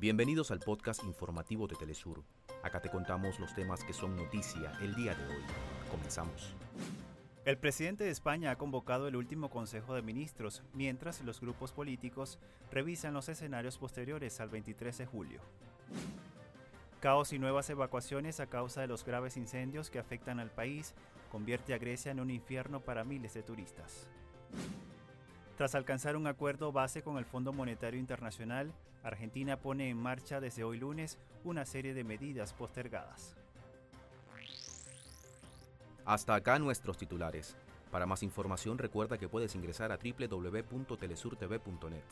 Bienvenidos al podcast informativo de Telesur. Acá te contamos los temas que son noticia el día de hoy. Comenzamos. El presidente de España ha convocado el último Consejo de Ministros, mientras los grupos políticos revisan los escenarios posteriores al 23 de julio. Caos y nuevas evacuaciones a causa de los graves incendios que afectan al país convierte a Grecia en un infierno para miles de turistas. Tras alcanzar un acuerdo base con el Fondo Monetario Internacional, Argentina pone en marcha desde hoy lunes una serie de medidas postergadas. Hasta acá nuestros titulares. Para más información recuerda que puedes ingresar a www.telesurtv.net.